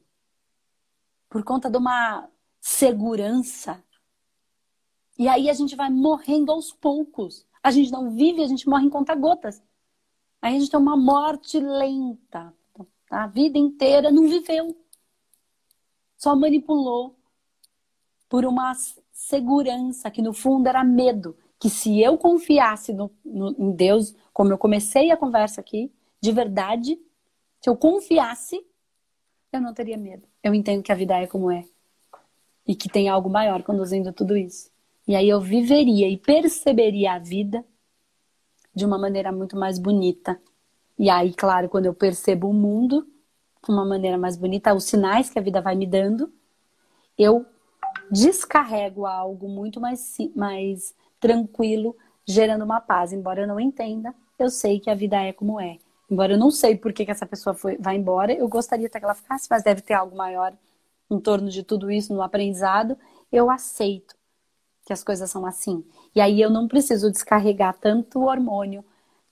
por conta de uma segurança. E aí a gente vai morrendo aos poucos. A gente não vive, a gente morre em conta-gotas. Aí a gente tem uma morte lenta. A vida inteira não viveu. Só manipulou por uma segurança que no fundo era medo que se eu confiasse no, no, em Deus, como eu comecei a conversa aqui, de verdade, se eu confiasse, eu não teria medo. Eu entendo que a vida é como é. E que tem algo maior conduzindo tudo isso. E aí eu viveria e perceberia a vida de uma maneira muito mais bonita. E aí, claro, quando eu percebo o mundo de uma maneira mais bonita, os sinais que a vida vai me dando, eu descarrego algo muito mais, mais tranquilo, gerando uma paz. Embora eu não entenda, eu sei que a vida é como é. Embora eu não sei por que, que essa pessoa foi, vai embora, eu gostaria até que ela ficasse, mas deve ter algo maior em torno de tudo isso no aprendizado. Eu aceito que as coisas são assim. E aí eu não preciso descarregar tanto hormônio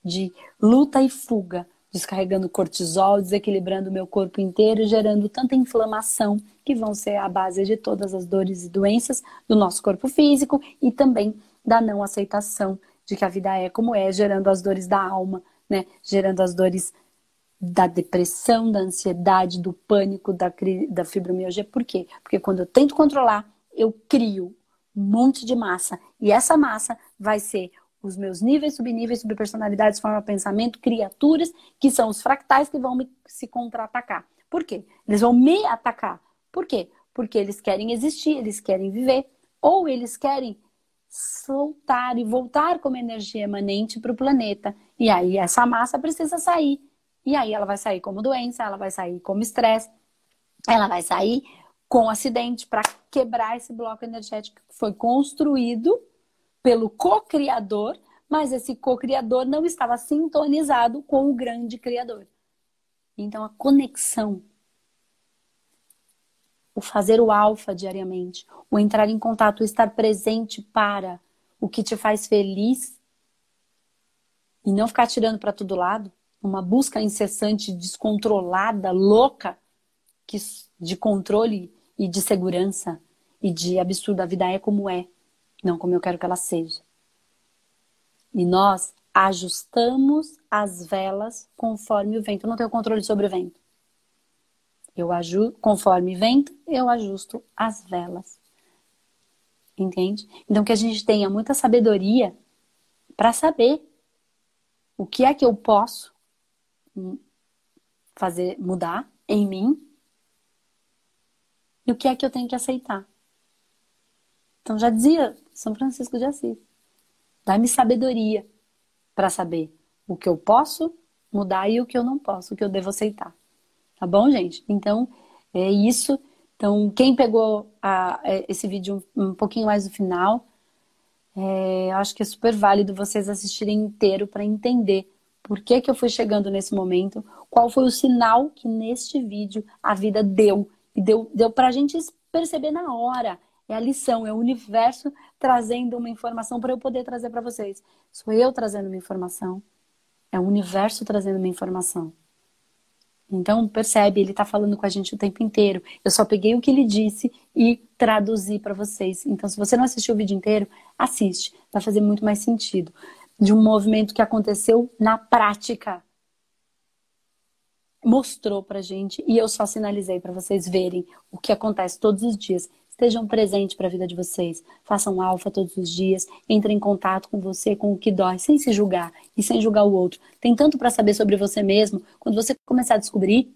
de luta e fuga, descarregando cortisol, desequilibrando o meu corpo inteiro, gerando tanta inflamação que vão ser a base de todas as dores e doenças do nosso corpo físico e também da não aceitação de que a vida é como é, gerando as dores da alma, né? Gerando as dores da depressão, da ansiedade, do pânico, da, da fibromialgia. Por quê? Porque quando eu tento controlar, eu crio um monte de massa. E essa massa vai ser os meus níveis, subníveis, subpersonalidades, forma, pensamento, criaturas, que são os fractais que vão me, se contra-atacar. Por quê? Eles vão me atacar. Por quê? Porque eles querem existir, eles querem viver, ou eles querem soltar e voltar como energia emanente para o planeta. E aí essa massa precisa sair. E aí ela vai sair como doença, ela vai sair como estresse, ela vai sair com acidente para quebrar esse bloco energético que foi construído pelo co-criador, mas esse co-criador não estava sintonizado com o grande criador. Então a conexão o fazer o alfa diariamente, o entrar em contato, o estar presente para o que te faz feliz e não ficar tirando para todo lado, uma busca incessante, descontrolada, louca, que, de controle e de segurança e de absurdo. A vida é como é, não como eu quero que ela seja. E nós ajustamos as velas conforme o vento. Eu não tenho controle sobre o vento. Eu ajusto, conforme vento, eu ajusto as velas. Entende? Então que a gente tenha muita sabedoria para saber o que é que eu posso fazer mudar em mim e o que é que eu tenho que aceitar. Então já dizia São Francisco de Assis, dá-me sabedoria para saber o que eu posso mudar e o que eu não posso, o que eu devo aceitar. Tá bom, gente? Então é isso. Então, quem pegou a, é, esse vídeo um, um pouquinho mais no final, é, acho que é super válido vocês assistirem inteiro para entender por que, que eu fui chegando nesse momento, qual foi o sinal que neste vídeo a vida deu. E deu, deu para a gente perceber na hora. É a lição, é o universo trazendo uma informação para eu poder trazer para vocês. Sou eu trazendo uma informação, é o universo trazendo uma informação. Então, percebe, ele está falando com a gente o tempo inteiro. Eu só peguei o que ele disse e traduzi para vocês. Então, se você não assistiu o vídeo inteiro, assiste. Vai fazer muito mais sentido. De um movimento que aconteceu na prática. Mostrou pra gente e eu só sinalizei para vocês verem o que acontece todos os dias. Estejam presentes para a vida de vocês. Façam alfa todos os dias. Entrem em contato com você, com o que dói, sem se julgar e sem julgar o outro. Tem tanto para saber sobre você mesmo. Quando você começar a descobrir,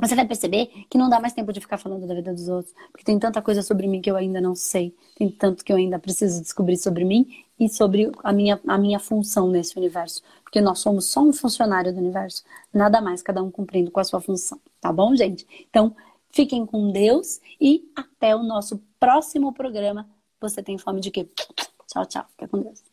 você vai perceber que não dá mais tempo de ficar falando da vida dos outros. Porque tem tanta coisa sobre mim que eu ainda não sei. Tem tanto que eu ainda preciso descobrir sobre mim e sobre a minha, a minha função nesse universo. Porque nós somos só um funcionário do universo. Nada mais, cada um cumprindo com a sua função. Tá bom, gente? Então, Fiquem com Deus e até o nosso próximo programa. Você tem fome de quê? Tchau, tchau. Fica com Deus.